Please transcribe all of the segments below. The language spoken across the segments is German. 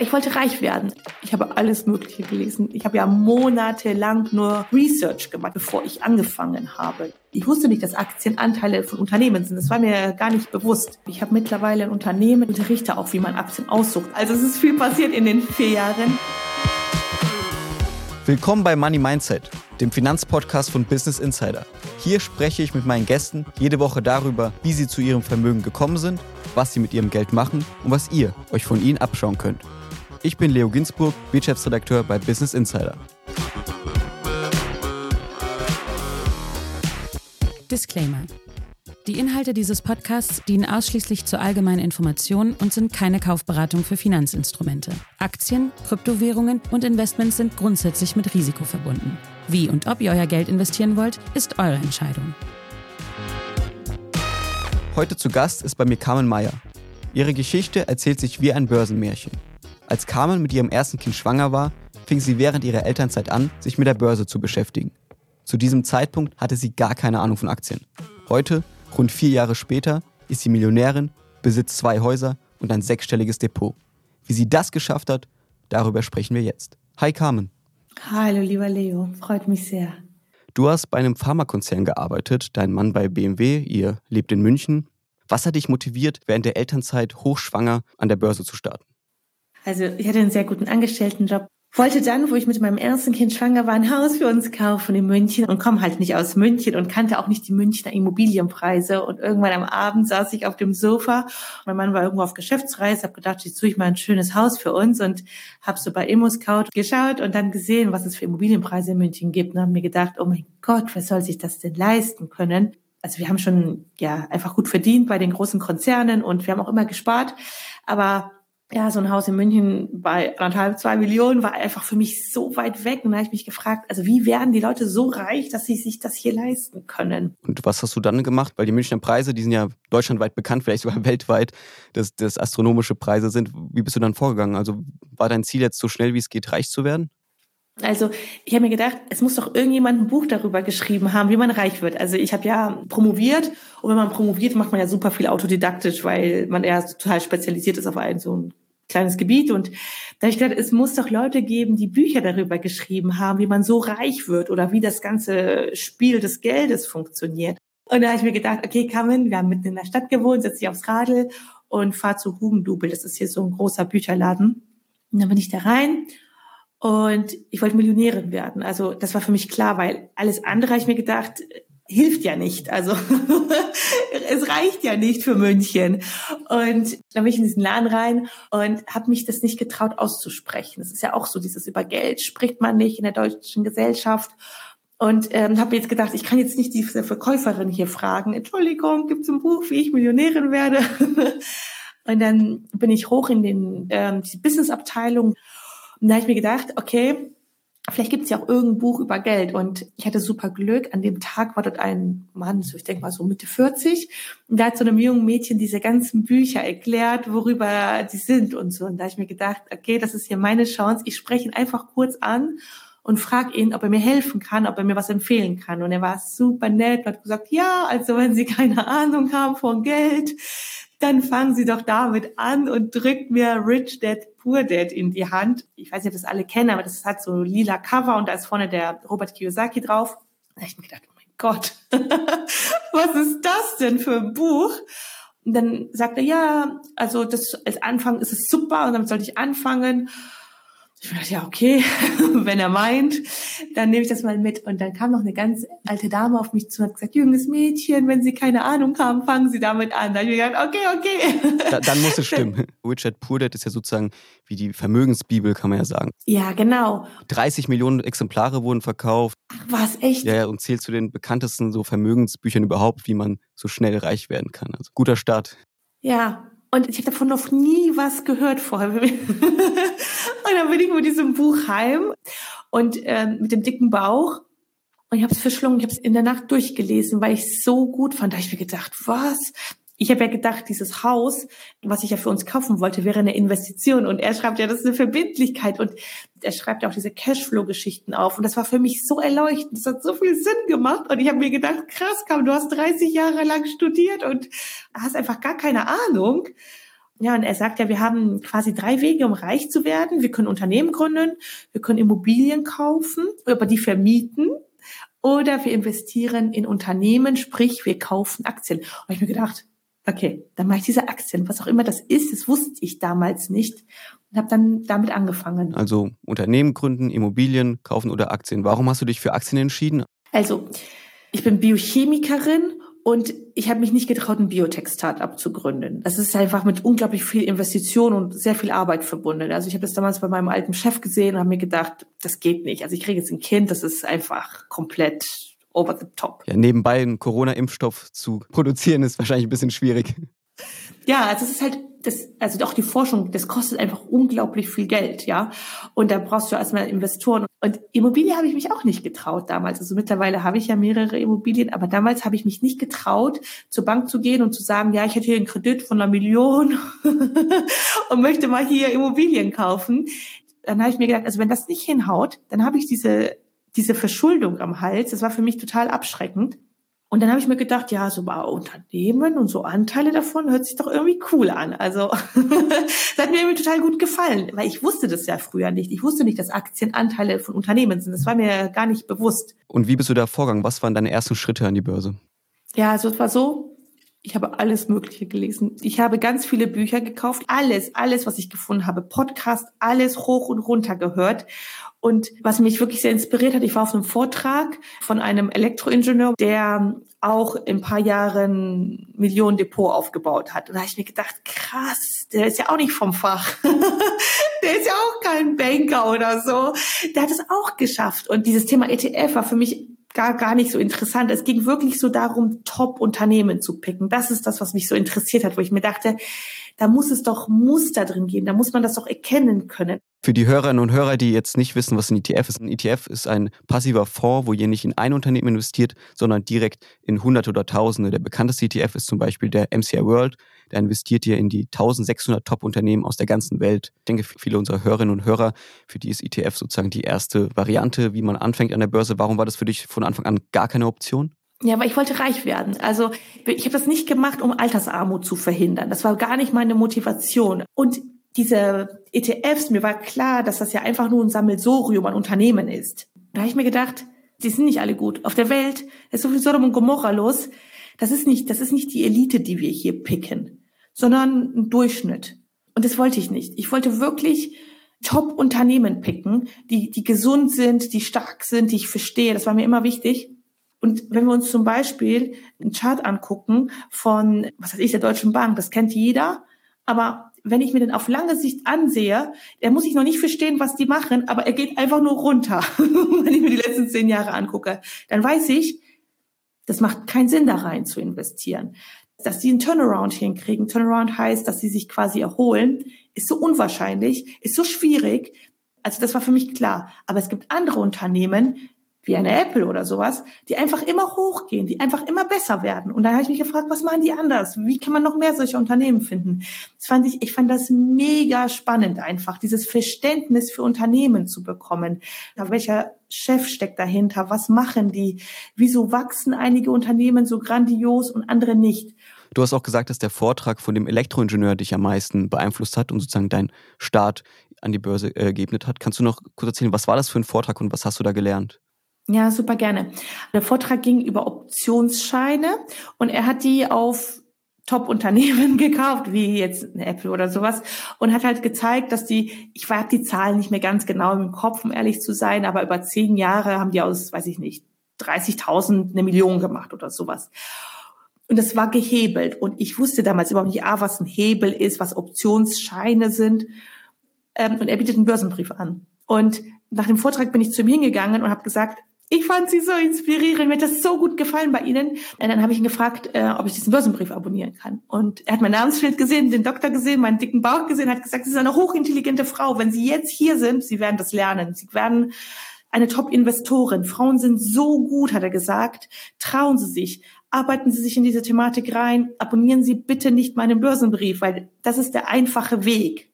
Ich wollte reich werden. Ich habe alles Mögliche gelesen. Ich habe ja monatelang nur Research gemacht, bevor ich angefangen habe. Ich wusste nicht, dass Aktien Anteile von Unternehmen sind. Das war mir gar nicht bewusst. Ich habe mittlerweile ein Unternehmen, unterrichte auch, wie man Aktien aussucht. Also es ist viel passiert in den vier Jahren. Willkommen bei Money Mindset, dem Finanzpodcast von Business Insider. Hier spreche ich mit meinen Gästen jede Woche darüber, wie sie zu ihrem Vermögen gekommen sind, was sie mit ihrem Geld machen und was ihr euch von ihnen abschauen könnt. Ich bin Leo Ginsburg, Wirtschaftsredakteur bei Business Insider. Disclaimer. Die Inhalte dieses Podcasts dienen ausschließlich zur allgemeinen Information und sind keine Kaufberatung für Finanzinstrumente. Aktien, Kryptowährungen und Investments sind grundsätzlich mit Risiko verbunden. Wie und ob ihr euer Geld investieren wollt, ist eure Entscheidung. Heute zu Gast ist bei mir Carmen Meyer. Ihre Geschichte erzählt sich wie ein Börsenmärchen. Als Carmen mit ihrem ersten Kind schwanger war, fing sie während ihrer Elternzeit an, sich mit der Börse zu beschäftigen. Zu diesem Zeitpunkt hatte sie gar keine Ahnung von Aktien. Heute, rund vier Jahre später, ist sie Millionärin, besitzt zwei Häuser und ein sechsstelliges Depot. Wie sie das geschafft hat, darüber sprechen wir jetzt. Hi Carmen. Hallo, lieber Leo. Freut mich sehr. Du hast bei einem Pharmakonzern gearbeitet, dein Mann bei BMW, ihr lebt in München. Was hat dich motiviert, während der Elternzeit hochschwanger an der Börse zu starten? Also ich hatte einen sehr guten Angestelltenjob. Wollte dann, wo ich mit meinem ersten Kind schwanger war, ein Haus für uns kaufen in München und komme halt nicht aus München und kannte auch nicht die Münchner Immobilienpreise. Und irgendwann am Abend saß ich auf dem Sofa. Mein Mann war irgendwo auf Geschäftsreise, habe gedacht, jetzt suche ich mal ein schönes Haus für uns und habe so bei ImmoScout geschaut und dann gesehen, was es für Immobilienpreise in München gibt und habe mir gedacht, oh mein Gott, wer soll sich das denn leisten können? Also wir haben schon ja einfach gut verdient bei den großen Konzernen und wir haben auch immer gespart, aber ja, so ein Haus in München bei anderthalb, zwei Millionen war einfach für mich so weit weg. Und da habe ich mich gefragt, also wie werden die Leute so reich, dass sie sich das hier leisten können? Und was hast du dann gemacht? Weil die Münchner Preise, die sind ja deutschlandweit bekannt, vielleicht sogar weltweit, dass das astronomische Preise sind. Wie bist du dann vorgegangen? Also war dein Ziel jetzt so schnell wie es geht, reich zu werden? Also ich habe mir gedacht, es muss doch irgendjemand ein Buch darüber geschrieben haben, wie man reich wird. Also ich habe ja promoviert und wenn man promoviert, macht man ja super viel autodidaktisch, weil man eher total spezialisiert ist auf ein so ein kleines Gebiet. Und da habe ich gedacht, es muss doch Leute geben, die Bücher darüber geschrieben haben, wie man so reich wird oder wie das ganze Spiel des Geldes funktioniert. Und da habe ich mir gedacht, okay, Carmen, wir haben mitten in der Stadt gewohnt, setze dich aufs Radl und fahr zu Hugendubel. Das ist hier so ein großer Bücherladen. Und dann bin ich da rein und ich wollte Millionärin werden. Also das war für mich klar, weil alles andere habe ich mir gedacht, hilft ja nicht. Also es reicht ja nicht für München. Und dann bin ich in diesen Laden rein und habe mich das nicht getraut auszusprechen. Das ist ja auch so, dieses über Geld spricht man nicht in der deutschen Gesellschaft. Und ähm, habe jetzt gedacht, ich kann jetzt nicht diese Verkäuferin hier fragen, Entschuldigung, gibt es ein Buch, wie ich Millionärin werde? und dann bin ich hoch in den ähm, die Businessabteilung und da habe ich mir gedacht, okay, vielleicht gibt es ja auch irgendein Buch über Geld. Und ich hatte super Glück. An dem Tag war dort ein Mann, so ich denke mal so Mitte 40. Und da hat so einem jungen Mädchen diese ganzen Bücher erklärt, worüber die sind und so. Und da habe ich mir gedacht, okay, das ist hier meine Chance. Ich spreche ihn einfach kurz an und frage ihn, ob er mir helfen kann, ob er mir was empfehlen kann. Und er war super nett und hat gesagt, ja, also wenn Sie keine Ahnung haben von Geld, dann fangen Sie doch damit an und drückt mir Rich Dad Poor Dad in die Hand. Ich weiß nicht, ob das alle kennen, aber das hat so lila Cover und da ist vorne der Robert Kiyosaki drauf. Da habe ich mir gedacht, oh mein Gott, was ist das denn für ein Buch? Und dann sagt er, ja, also das als Anfang ist es super und damit sollte ich anfangen. Ich dachte, ja, okay, wenn er meint, dann nehme ich das mal mit. Und dann kam noch eine ganz alte Dame auf mich zu und hat gesagt, junges Mädchen, wenn Sie keine Ahnung haben, fangen Sie damit an. Da habe ich gedacht, okay, okay. Da, dann muss es stimmen. Richard Purdett ist ja sozusagen wie die Vermögensbibel, kann man ja sagen. Ja, genau. 30 Millionen Exemplare wurden verkauft. Ach, was, echt? Ja, ja, und zählt zu den bekanntesten so Vermögensbüchern überhaupt, wie man so schnell reich werden kann. Also guter Start. Ja, und ich habe davon noch nie was gehört vorher. und dann bin ich mit diesem Buch heim und ähm, mit dem dicken Bauch. Und ich habe es verschlungen, ich habe es in der Nacht durchgelesen, weil ich so gut fand. Da habe ich mir gedacht, was? Ich habe ja gedacht, dieses Haus, was ich ja für uns kaufen wollte, wäre eine Investition. Und er schreibt ja, das ist eine Verbindlichkeit. Und er schreibt ja auch diese Cashflow-Geschichten auf. Und das war für mich so erleuchtend. Das hat so viel Sinn gemacht. Und ich habe mir gedacht, krass, Kam, du hast 30 Jahre lang studiert und hast einfach gar keine Ahnung. Ja, und er sagt ja, wir haben quasi drei Wege, um reich zu werden. Wir können Unternehmen gründen, wir können Immobilien kaufen, aber die vermieten oder wir investieren in Unternehmen, sprich wir kaufen Aktien. Und ich habe mir gedacht, okay, dann mache ich diese Aktien, was auch immer das ist, das wusste ich damals nicht und habe dann damit angefangen. Also Unternehmen gründen, Immobilien kaufen oder Aktien. Warum hast du dich für Aktien entschieden? Also ich bin Biochemikerin und ich habe mich nicht getraut, ein Biotech-Startup zu gründen. Das ist einfach mit unglaublich viel Investition und sehr viel Arbeit verbunden. Also ich habe das damals bei meinem alten Chef gesehen und habe mir gedacht, das geht nicht. Also ich kriege jetzt ein Kind, das ist einfach komplett over the top. Ja, nebenbei einen Corona-Impfstoff zu produzieren, ist wahrscheinlich ein bisschen schwierig. Ja, also es ist halt das, also auch die Forschung, das kostet einfach unglaublich viel Geld, ja. Und da brauchst du erstmal Investoren. Und Immobilie habe ich mich auch nicht getraut damals. Also mittlerweile habe ich ja mehrere Immobilien, aber damals habe ich mich nicht getraut, zur Bank zu gehen und zu sagen, ja, ich hätte hier einen Kredit von einer Million und möchte mal hier Immobilien kaufen. Dann habe ich mir gedacht, also wenn das nicht hinhaut, dann habe ich diese diese Verschuldung am Hals. Das war für mich total abschreckend. Und dann habe ich mir gedacht, ja, so bei Unternehmen und so Anteile davon hört sich doch irgendwie cool an. Also das hat mir irgendwie total gut gefallen, weil ich wusste das ja früher nicht. Ich wusste nicht, dass Aktien Anteile von Unternehmen sind. Das war mir gar nicht bewusst. Und wie bist du da vorgegangen? Was waren deine ersten Schritte an die Börse? Ja, also es war so, ich habe alles Mögliche gelesen. Ich habe ganz viele Bücher gekauft. Alles, alles, was ich gefunden habe. Podcast, alles hoch und runter gehört. Und was mich wirklich sehr inspiriert hat, ich war auf einem Vortrag von einem Elektroingenieur, der auch in ein paar Jahren Millionen Depot aufgebaut hat. Und da habe ich mir gedacht, krass, der ist ja auch nicht vom Fach. der ist ja auch kein Banker oder so. Der hat es auch geschafft. Und dieses Thema ETF war für mich gar, gar nicht so interessant. Es ging wirklich so darum, Top-Unternehmen zu picken. Das ist das, was mich so interessiert hat, wo ich mir dachte, da muss es doch Muster drin geben, da muss man das doch erkennen können. Für die Hörerinnen und Hörer, die jetzt nicht wissen, was ein ETF ist, ein ETF ist ein passiver Fonds, wo ihr nicht in ein Unternehmen investiert, sondern direkt in Hunderte oder Tausende. Der bekannteste ETF ist zum Beispiel der MCI World. Der investiert hier in die 1600 Top-Unternehmen aus der ganzen Welt. Ich denke, viele unserer Hörerinnen und Hörer, für die ist ETF sozusagen die erste Variante, wie man anfängt an der Börse. Warum war das für dich von Anfang an gar keine Option? Ja, aber ich wollte reich werden. Also ich habe das nicht gemacht, um Altersarmut zu verhindern. Das war gar nicht meine Motivation. Und diese ETFs, mir war klar, dass das ja einfach nur ein Sammelsorium an Unternehmen ist. Da habe ich mir gedacht, die sind nicht alle gut. Auf der Welt ist so viel Sodom und Gomorra los. Das ist nicht, das ist nicht die Elite, die wir hier picken, sondern ein Durchschnitt. Und das wollte ich nicht. Ich wollte wirklich Top-Unternehmen picken, die, die gesund sind, die stark sind, die ich verstehe. Das war mir immer wichtig. Und wenn wir uns zum Beispiel einen Chart angucken von, was weiß ich, der Deutschen Bank, das kennt jeder, aber wenn ich mir den auf lange Sicht ansehe, der muss ich noch nicht verstehen, was die machen, aber er geht einfach nur runter, wenn ich mir die letzten zehn Jahre angucke. Dann weiß ich, das macht keinen Sinn, da rein zu investieren. Dass sie einen Turnaround hinkriegen, Turnaround heißt, dass sie sich quasi erholen, ist so unwahrscheinlich, ist so schwierig. Also das war für mich klar. Aber es gibt andere Unternehmen, wie eine Apple oder sowas, die einfach immer hochgehen, die einfach immer besser werden. Und dann habe ich mich gefragt, was machen die anders? Wie kann man noch mehr solche Unternehmen finden? Das fand ich, ich fand das mega spannend einfach, dieses Verständnis für Unternehmen zu bekommen. Welcher Chef steckt dahinter? Was machen die? Wieso wachsen einige Unternehmen so grandios und andere nicht? Du hast auch gesagt, dass der Vortrag von dem Elektroingenieur dich am meisten beeinflusst hat und sozusagen deinen Start an die Börse äh, geebnet hat. Kannst du noch kurz erzählen, was war das für ein Vortrag und was hast du da gelernt? Ja, super gerne. Der Vortrag ging über Optionsscheine und er hat die auf Top-Unternehmen gekauft, wie jetzt Apple oder sowas, und hat halt gezeigt, dass die, ich habe die Zahlen nicht mehr ganz genau im Kopf, um ehrlich zu sein, aber über zehn Jahre haben die aus, weiß ich nicht, 30.000 eine Million gemacht oder sowas. Und das war gehebelt. Und ich wusste damals überhaupt nicht, ah, was ein Hebel ist, was Optionsscheine sind. Ähm, und er bietet einen Börsenbrief an. Und nach dem Vortrag bin ich zu ihm hingegangen und habe gesagt, ich fand sie so inspirierend, mir hat das so gut gefallen bei Ihnen. Und dann habe ich ihn gefragt, äh, ob ich diesen Börsenbrief abonnieren kann. Und er hat mein Namensschild gesehen, den Doktor gesehen, meinen dicken Bauch gesehen, hat gesagt, Sie sind eine hochintelligente Frau. Wenn Sie jetzt hier sind, Sie werden das lernen. Sie werden eine Top-Investorin. Frauen sind so gut, hat er gesagt. Trauen Sie sich. Arbeiten Sie sich in diese Thematik rein. Abonnieren Sie bitte nicht meinen Börsenbrief, weil das ist der einfache Weg.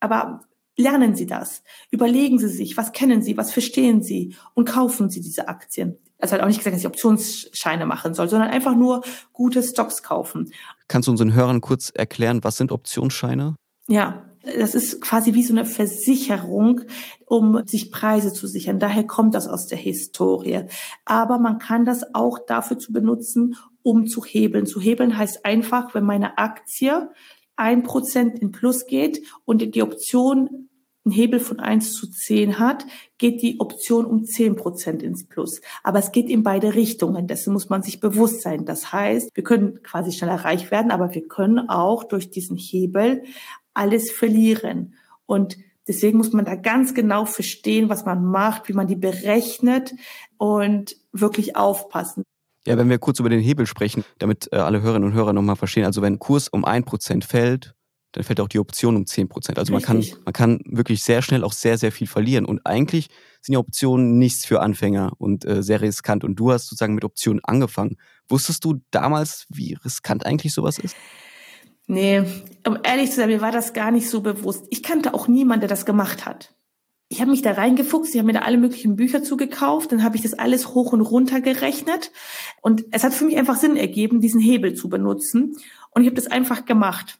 Aber Lernen Sie das. Überlegen Sie sich, was kennen Sie, was verstehen Sie und kaufen Sie diese Aktien. Also hat auch nicht gesagt, dass ich Optionsscheine machen soll, sondern einfach nur gute Stocks kaufen. Kannst du unseren Hörern kurz erklären, was sind Optionsscheine? Ja, das ist quasi wie so eine Versicherung, um sich Preise zu sichern. Daher kommt das aus der Historie. Aber man kann das auch dafür zu benutzen, um zu hebeln. Zu hebeln heißt einfach, wenn meine Aktie ein Prozent in Plus geht und die Option einen Hebel von eins zu zehn hat, geht die Option um zehn Prozent ins Plus. Aber es geht in beide Richtungen. Dessen muss man sich bewusst sein. Das heißt, wir können quasi schneller reich werden, aber wir können auch durch diesen Hebel alles verlieren. Und deswegen muss man da ganz genau verstehen, was man macht, wie man die berechnet und wirklich aufpassen. Ja, wenn wir kurz über den Hebel sprechen, damit äh, alle Hörerinnen und Hörer nochmal verstehen. Also wenn Kurs um ein Prozent fällt, dann fällt auch die Option um zehn Prozent. Also man kann, man kann wirklich sehr schnell auch sehr, sehr viel verlieren. Und eigentlich sind ja Optionen nichts für Anfänger und äh, sehr riskant. Und du hast sozusagen mit Optionen angefangen. Wusstest du damals, wie riskant eigentlich sowas ist? Nee, um ehrlich zu sein, mir war das gar nicht so bewusst. Ich kannte auch niemanden, der das gemacht hat. Ich habe mich da reingefuchst, ich habe mir da alle möglichen Bücher zugekauft, dann habe ich das alles hoch und runter gerechnet und es hat für mich einfach Sinn ergeben, diesen Hebel zu benutzen und ich habe das einfach gemacht.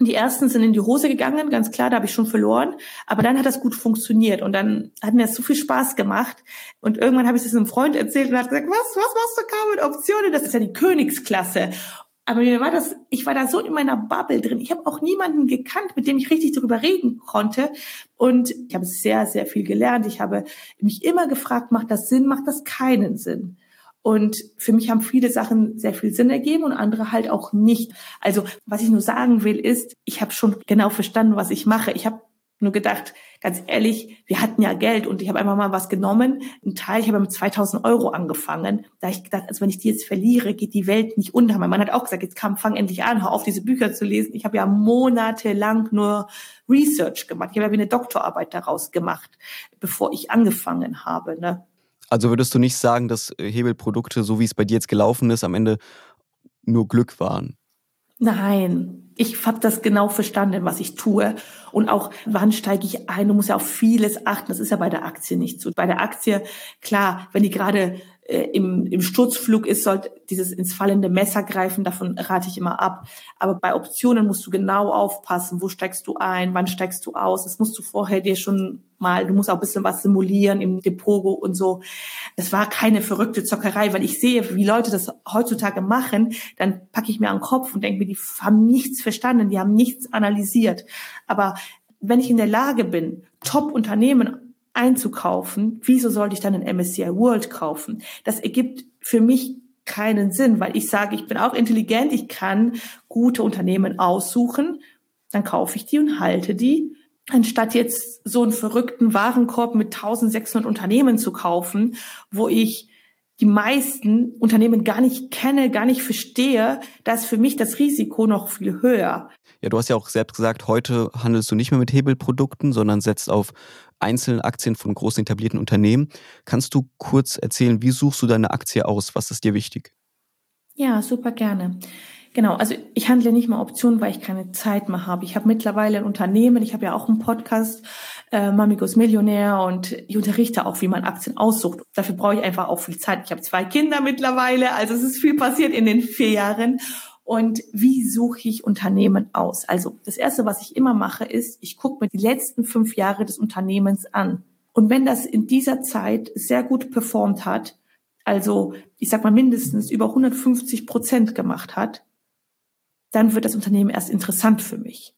Die ersten sind in die Hose gegangen, ganz klar, da habe ich schon verloren. Aber dann hat das gut funktioniert und dann hat mir das so viel Spaß gemacht. Und irgendwann habe ich das einem Freund erzählt und hat gesagt, was, was machst du kaum mit Optionen? Das ist ja die Königsklasse. Aber mir war das, ich war da so in meiner Bubble drin. Ich habe auch niemanden gekannt, mit dem ich richtig darüber reden konnte. Und ich habe sehr, sehr viel gelernt. Ich habe mich immer gefragt, macht das Sinn, macht das keinen Sinn? Und für mich haben viele Sachen sehr viel Sinn ergeben und andere halt auch nicht. Also was ich nur sagen will, ist, ich habe schon genau verstanden, was ich mache. Ich habe nur gedacht, ganz ehrlich, wir hatten ja Geld und ich habe einfach mal was genommen. Ein Teil, ich habe mit 2000 Euro angefangen. Da habe ich gedacht, also wenn ich die jetzt verliere, geht die Welt nicht unter. Mein Mann hat auch gesagt, jetzt kam, fang endlich an, hör auf, diese Bücher zu lesen. Ich habe ja monatelang nur Research gemacht. Ich habe ja wie eine Doktorarbeit daraus gemacht, bevor ich angefangen habe. Ne? Also würdest du nicht sagen, dass äh, Hebelprodukte, so wie es bei dir jetzt gelaufen ist, am Ende nur Glück waren? Nein, ich habe das genau verstanden, was ich tue. Und auch, wann steige ich ein? Du musst ja auf vieles achten. Das ist ja bei der Aktie nicht so. Bei der Aktie, klar, wenn die gerade äh, im, im Sturzflug ist, sollte dieses ins fallende Messer greifen, davon rate ich immer ab. Aber bei Optionen musst du genau aufpassen, wo steigst du ein, wann steigst du aus. Das musst du vorher dir schon mal, du musst auch ein bisschen was simulieren im Depot und so. Es war keine verrückte Zockerei, weil ich sehe, wie Leute das heutzutage machen, dann packe ich mir an den Kopf und denke mir, die haben nichts verstanden, die haben nichts analysiert. Aber wenn ich in der Lage bin, Top-Unternehmen einzukaufen, wieso sollte ich dann ein MSCI World kaufen? Das ergibt für mich keinen Sinn, weil ich sage, ich bin auch intelligent, ich kann gute Unternehmen aussuchen, dann kaufe ich die und halte die, anstatt jetzt so einen verrückten Warenkorb mit 1600 Unternehmen zu kaufen, wo ich die meisten Unternehmen gar nicht kenne, gar nicht verstehe, da ist für mich das Risiko noch viel höher. Ja, du hast ja auch selbst gesagt, heute handelst du nicht mehr mit Hebelprodukten, sondern setzt auf einzelne Aktien von großen etablierten Unternehmen. Kannst du kurz erzählen, wie suchst du deine Aktie aus? Was ist dir wichtig? Ja, super gerne. Genau, also ich handle nicht mehr Optionen, weil ich keine Zeit mehr habe. Ich habe mittlerweile ein Unternehmen, ich habe ja auch einen Podcast, äh, Mamigos Millionär und ich unterrichte auch, wie man Aktien aussucht. Dafür brauche ich einfach auch viel Zeit. Ich habe zwei Kinder mittlerweile, also es ist viel passiert in den vier Jahren und wie suche ich Unternehmen aus? Also das Erste, was ich immer mache, ist, ich gucke mir die letzten fünf Jahre des Unternehmens an. Und wenn das in dieser Zeit sehr gut performt hat, also ich sag mal mindestens über 150 Prozent gemacht hat, dann wird das Unternehmen erst interessant für mich.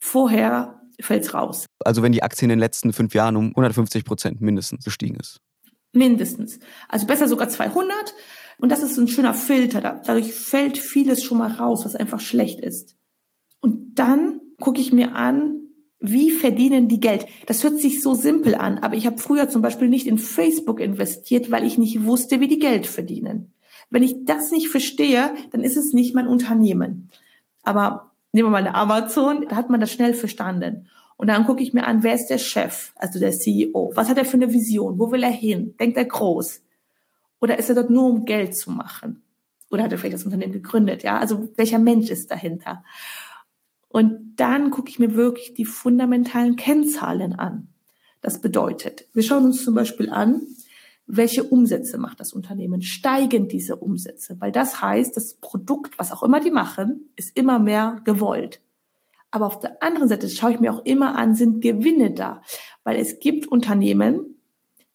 Vorher fällt's raus. Also wenn die Aktie in den letzten fünf Jahren um 150 Prozent mindestens gestiegen ist. Mindestens. Also besser sogar 200. Und das ist ein schöner Filter. Dadurch fällt vieles schon mal raus, was einfach schlecht ist. Und dann gucke ich mir an, wie verdienen die Geld? Das hört sich so simpel an, aber ich habe früher zum Beispiel nicht in Facebook investiert, weil ich nicht wusste, wie die Geld verdienen. Wenn ich das nicht verstehe, dann ist es nicht mein Unternehmen. Aber nehmen wir mal eine Amazon, da hat man das schnell verstanden. Und dann gucke ich mir an, wer ist der Chef, also der CEO? Was hat er für eine Vision? Wo will er hin? Denkt er groß? Oder ist er dort nur, um Geld zu machen? Oder hat er vielleicht das Unternehmen gegründet? Ja, also welcher Mensch ist dahinter? Und dann gucke ich mir wirklich die fundamentalen Kennzahlen an. Das bedeutet, wir schauen uns zum Beispiel an, welche Umsätze macht das Unternehmen? Steigen diese Umsätze? Weil das heißt, das Produkt, was auch immer die machen, ist immer mehr gewollt. Aber auf der anderen Seite schaue ich mir auch immer an, sind Gewinne da? Weil es gibt Unternehmen,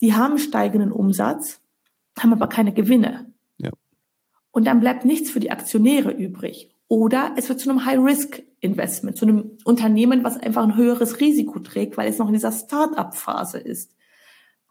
die haben steigenden Umsatz, haben aber keine Gewinne. Ja. Und dann bleibt nichts für die Aktionäre übrig. Oder es wird zu einem High-Risk-Investment, zu einem Unternehmen, was einfach ein höheres Risiko trägt, weil es noch in dieser Start-up-Phase ist.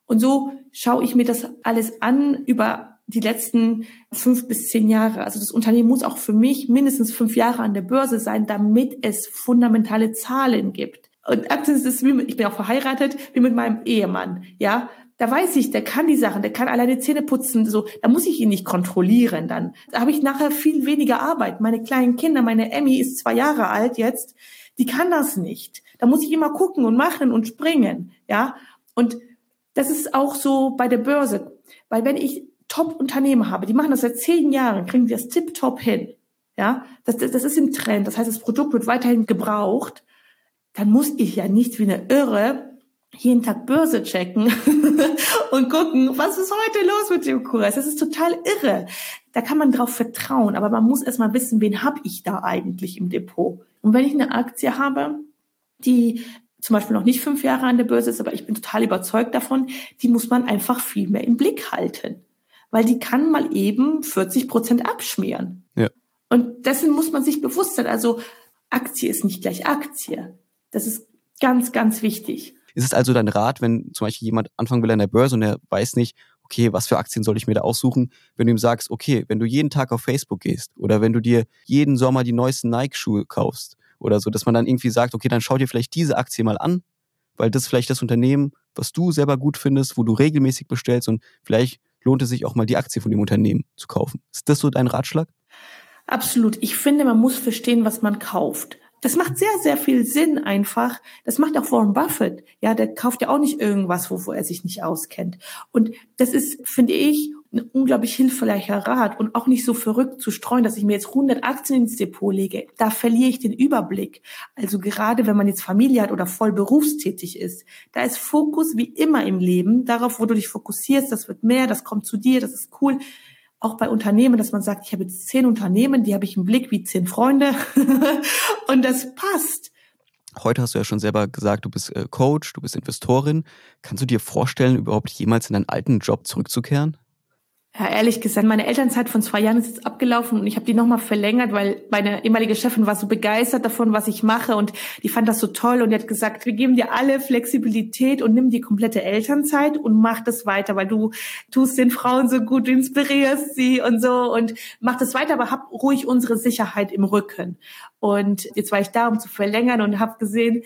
Und so schaue ich mir das alles an über die letzten fünf bis zehn Jahre. Also das Unternehmen muss auch für mich mindestens fünf Jahre an der Börse sein, damit es fundamentale Zahlen gibt. Und Aktien ist wie mit, ich bin auch verheiratet, wie mit meinem Ehemann, ja. Da weiß ich, der kann die Sachen, der kann alleine Zähne putzen, so, da muss ich ihn nicht kontrollieren dann. Da habe ich nachher viel weniger Arbeit. Meine kleinen Kinder, meine Emmy ist zwei Jahre alt jetzt, die kann das nicht. Da muss ich immer gucken und machen und springen, ja. Und das ist auch so bei der Börse, weil wenn ich Top-Unternehmen habe, die machen das seit zehn Jahren, kriegen die das tip-top hin. Ja, das, das, das ist im Trend. Das heißt, das Produkt wird weiterhin gebraucht. Dann muss ich ja nicht wie eine Irre jeden Tag Börse checken und gucken, was ist heute los mit dem Kurs. Das ist total irre. Da kann man drauf vertrauen, aber man muss erstmal wissen, wen habe ich da eigentlich im Depot. Und wenn ich eine Aktie habe, die zum Beispiel noch nicht fünf Jahre an der Börse ist, aber ich bin total überzeugt davon, die muss man einfach viel mehr im Blick halten weil die kann mal eben 40 Prozent abschmieren. Ja. Und dessen muss man sich bewusst sein. Also Aktie ist nicht gleich Aktie. Das ist ganz, ganz wichtig. Ist es also dein Rat, wenn zum Beispiel jemand anfangen will an der Börse und er weiß nicht, okay, was für Aktien soll ich mir da aussuchen, wenn du ihm sagst, okay, wenn du jeden Tag auf Facebook gehst oder wenn du dir jeden Sommer die neuesten Nike-Schuhe kaufst oder so, dass man dann irgendwie sagt, okay, dann schau dir vielleicht diese Aktie mal an, weil das ist vielleicht das Unternehmen, was du selber gut findest, wo du regelmäßig bestellst und vielleicht lohnt es sich auch mal die Aktie von dem Unternehmen zu kaufen. Ist das so dein Ratschlag? Absolut. Ich finde, man muss verstehen, was man kauft. Das macht sehr, sehr viel Sinn einfach. Das macht auch Warren Buffett. Ja, der kauft ja auch nicht irgendwas, wovor er sich nicht auskennt. Und das ist, finde ich, ein unglaublich hilfreicher Rat und auch nicht so verrückt zu streuen, dass ich mir jetzt 100 Aktien ins Depot lege. Da verliere ich den Überblick. Also gerade wenn man jetzt Familie hat oder voll berufstätig ist, da ist Fokus wie immer im Leben darauf, wo du dich fokussierst. Das wird mehr, das kommt zu dir, das ist cool. Auch bei Unternehmen, dass man sagt, ich habe jetzt zehn Unternehmen, die habe ich im Blick wie zehn Freunde und das passt. Heute hast du ja schon selber gesagt, du bist äh, Coach, du bist Investorin. Kannst du dir vorstellen, überhaupt jemals in deinen alten Job zurückzukehren? Ja, ehrlich gesagt, meine Elternzeit von zwei Jahren ist jetzt abgelaufen und ich habe die nochmal verlängert, weil meine ehemalige Chefin war so begeistert davon, was ich mache und die fand das so toll und die hat gesagt, wir geben dir alle Flexibilität und nimm die komplette Elternzeit und mach das weiter, weil du tust den Frauen so gut, du inspirierst sie und so und mach das weiter, aber hab ruhig unsere Sicherheit im Rücken. Und jetzt war ich da, um zu verlängern und habe gesehen,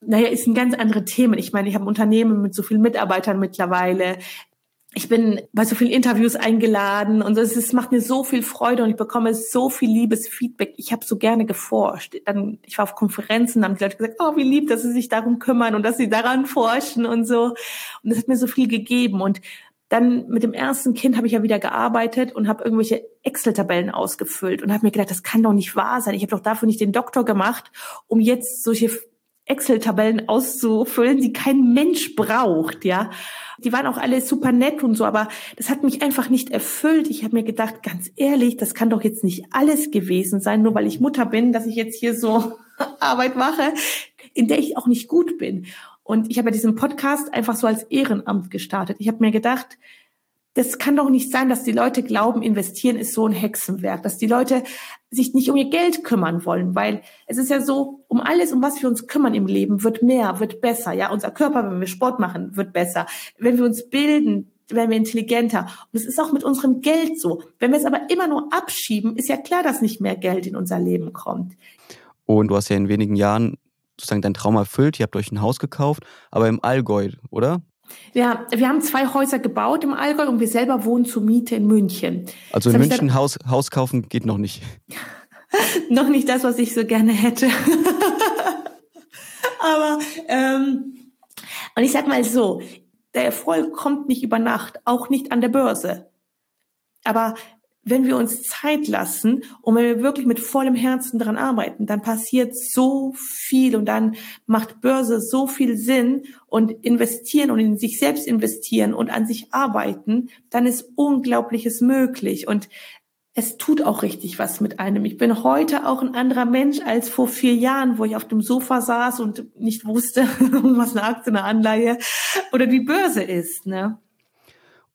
naja, ist ein ganz andere Themen. Ich meine, ich habe Unternehmen mit so vielen Mitarbeitern mittlerweile ich bin bei so vielen Interviews eingeladen und es, es macht mir so viel Freude und ich bekomme so viel liebes Feedback. Ich habe so gerne geforscht. Dann, ich war auf Konferenzen, da haben die Leute gesagt, oh, wie lieb, dass sie sich darum kümmern und dass sie daran forschen und so. Und das hat mir so viel gegeben. Und dann mit dem ersten Kind habe ich ja wieder gearbeitet und habe irgendwelche Excel-Tabellen ausgefüllt und habe mir gedacht, das kann doch nicht wahr sein. Ich habe doch dafür nicht den Doktor gemacht, um jetzt solche Excel-Tabellen auszufüllen, die kein Mensch braucht, ja. Die waren auch alle super nett und so, aber das hat mich einfach nicht erfüllt. Ich habe mir gedacht, ganz ehrlich, das kann doch jetzt nicht alles gewesen sein, nur weil ich Mutter bin, dass ich jetzt hier so Arbeit mache, in der ich auch nicht gut bin. Und ich habe ja diesen Podcast einfach so als Ehrenamt gestartet. Ich habe mir gedacht, das kann doch nicht sein, dass die Leute glauben, investieren ist so ein Hexenwerk, dass die Leute sich nicht um ihr Geld kümmern wollen, weil es ist ja so, um alles, um was wir uns kümmern im Leben, wird mehr, wird besser. Ja, unser Körper, wenn wir Sport machen, wird besser. Wenn wir uns bilden, werden wir intelligenter. Und es ist auch mit unserem Geld so. Wenn wir es aber immer nur abschieben, ist ja klar, dass nicht mehr Geld in unser Leben kommt. Und du hast ja in wenigen Jahren sozusagen dein Traum erfüllt. Ihr habt euch ein Haus gekauft, aber im Allgäu, oder? Ja, wir haben zwei Häuser gebaut im Allgäu und wir selber wohnen zur Miete in München. Also in München Haus, Haus kaufen geht noch nicht. noch nicht das, was ich so gerne hätte. Aber ähm, und ich sag mal so, der Erfolg kommt nicht über Nacht, auch nicht an der Börse. Aber wenn wir uns Zeit lassen und wenn wir wirklich mit vollem Herzen daran arbeiten, dann passiert so viel und dann macht Börse so viel Sinn und investieren und in sich selbst investieren und an sich arbeiten, dann ist Unglaubliches möglich und es tut auch richtig was mit einem. Ich bin heute auch ein anderer Mensch als vor vier Jahren, wo ich auf dem Sofa saß und nicht wusste, was eine Aktie, eine Anleihe oder die Börse ist. Ne?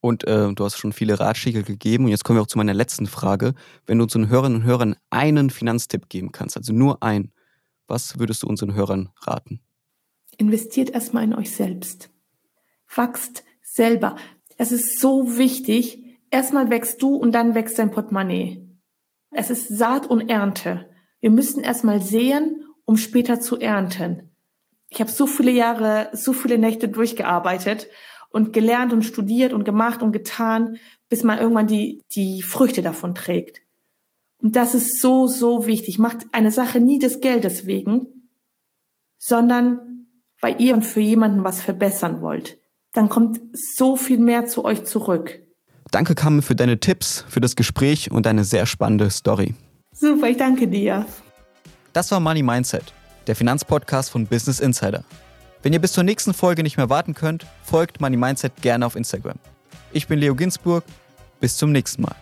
Und äh, du hast schon viele Ratschläge gegeben. Und jetzt kommen wir auch zu meiner letzten Frage. Wenn du unseren Hörerinnen und Hörern einen Finanztipp geben kannst, also nur einen, was würdest du unseren Hörern raten? Investiert erstmal in euch selbst. Wachst selber. Es ist so wichtig. Erstmal wächst du und dann wächst dein Portemonnaie. Es ist Saat und Ernte. Wir müssen erstmal säen, um später zu ernten. Ich habe so viele Jahre, so viele Nächte durchgearbeitet und gelernt und studiert und gemacht und getan, bis man irgendwann die, die Früchte davon trägt. Und das ist so, so wichtig. Macht eine Sache nie des Geldes wegen, sondern weil ihr und für jemanden was verbessern wollt. Dann kommt so viel mehr zu euch zurück. Danke, Kamme, für deine Tipps, für das Gespräch und deine sehr spannende Story. Super, ich danke dir. Das war Money Mindset, der Finanzpodcast von Business Insider. Wenn ihr bis zur nächsten Folge nicht mehr warten könnt, folgt Money Mindset gerne auf Instagram. Ich bin Leo Ginsburg. Bis zum nächsten Mal.